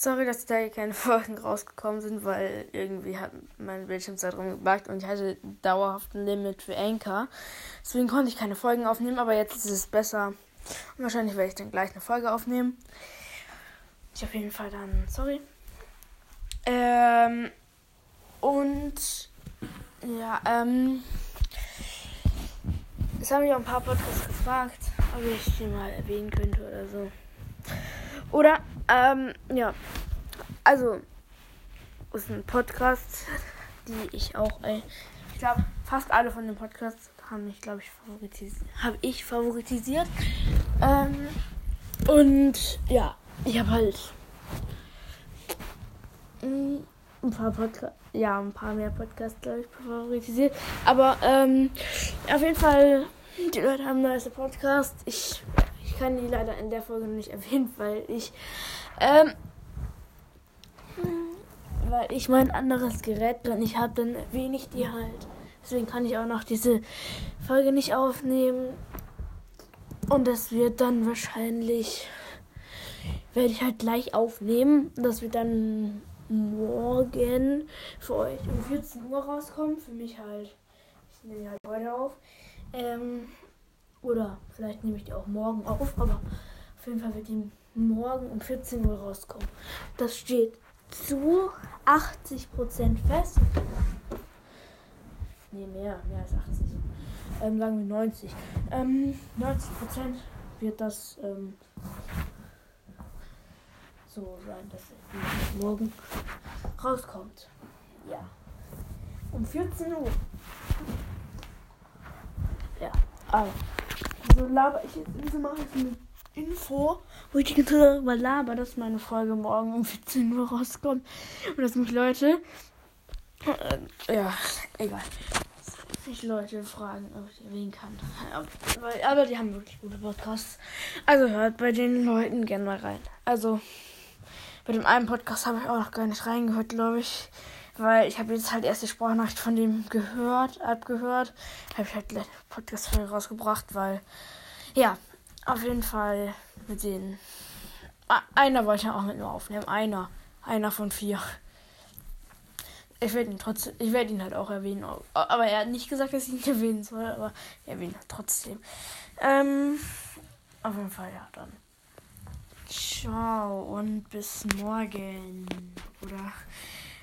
Sorry, dass da hier keine Folgen rausgekommen sind, weil irgendwie hat mein Bildschirmzeitraum gebackt und ich hatte dauerhaft ein Limit für Anchor. Deswegen konnte ich keine Folgen aufnehmen, aber jetzt ist es besser. Und wahrscheinlich werde ich dann gleich eine Folge aufnehmen. Ich auf jeden Fall dann, sorry. Ähm, und ja, ähm, es haben mich auch ein paar Podcasts gefragt, ob ich die mal erwähnen könnte oder so. Oder, ähm, ja. Also, ist ein Podcast, die ich auch, äh, ich glaube, fast alle von den Podcasts haben mich, glaube ich, favoritisiert. Habe ich favoritisiert. Ähm, und ja, ich habe halt mm, ein paar Podcasts, ja, ein paar mehr Podcasts, glaube ich, favoritisiert. Aber ähm, auf jeden Fall, die Leute haben nice Podcast. Ich ich kann die leider in der Folge nicht erwähnen, weil ich ähm, weil ich mein anderes Gerät dann ich habe, dann ich die halt. Deswegen kann ich auch noch diese Folge nicht aufnehmen. Und das wird dann wahrscheinlich werde ich halt gleich aufnehmen. Das wird dann morgen für euch um 14 Uhr rauskommen. Für mich halt. Ich nehme halt heute auf. Ähm, oder vielleicht nehme ich die auch morgen auf, aber auf jeden Fall wird die morgen um 14 Uhr rauskommen. Das steht zu 80% fest. Nee, mehr, mehr als 80. Ähm, sagen wir 90. Ähm, 90% wird das ähm, so sein, dass es morgen rauskommt. Ja. Um 14 Uhr. Ja, aber so laber ich jetzt, wieso mache ich eine Info, wo ich die ganze Zeit darüber laber, dass meine Folge morgen um 14 Uhr rauskommt. Und dass mich Leute, äh, ja, egal, sich Leute fragen, ob ich erwähnen kann. Aber die haben wirklich gute Podcasts. Also hört bei den Leuten gerne mal rein. Also, bei dem einen Podcast habe ich auch noch gar nicht reingehört, glaube ich. Weil ich habe jetzt halt erst die Sprachnachricht von dem gehört, abgehört. Habe ich halt gleich Podcast-Folge rausgebracht, weil, ja, auf jeden Fall mit denen. Einer wollte ich auch mit mir aufnehmen. Einer. Einer von vier. Ich werde ihn trotzdem, ich werde ihn halt auch erwähnen. Aber er hat nicht gesagt, dass ich ihn erwähnen soll, aber ich erwähne trotzdem. Ähm, auf jeden Fall, ja, dann. Ciao und bis morgen. Oder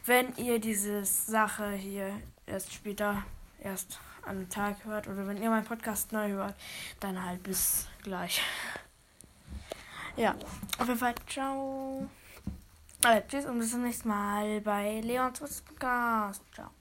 wenn ihr diese Sache hier erst später, erst am Tag hört oder wenn ihr meinen Podcast neu hört, dann halt bis gleich. Ja, auf jeden Fall, ciao. Also, tschüss und bis zum nächsten Mal bei Leons Podcast. Ciao.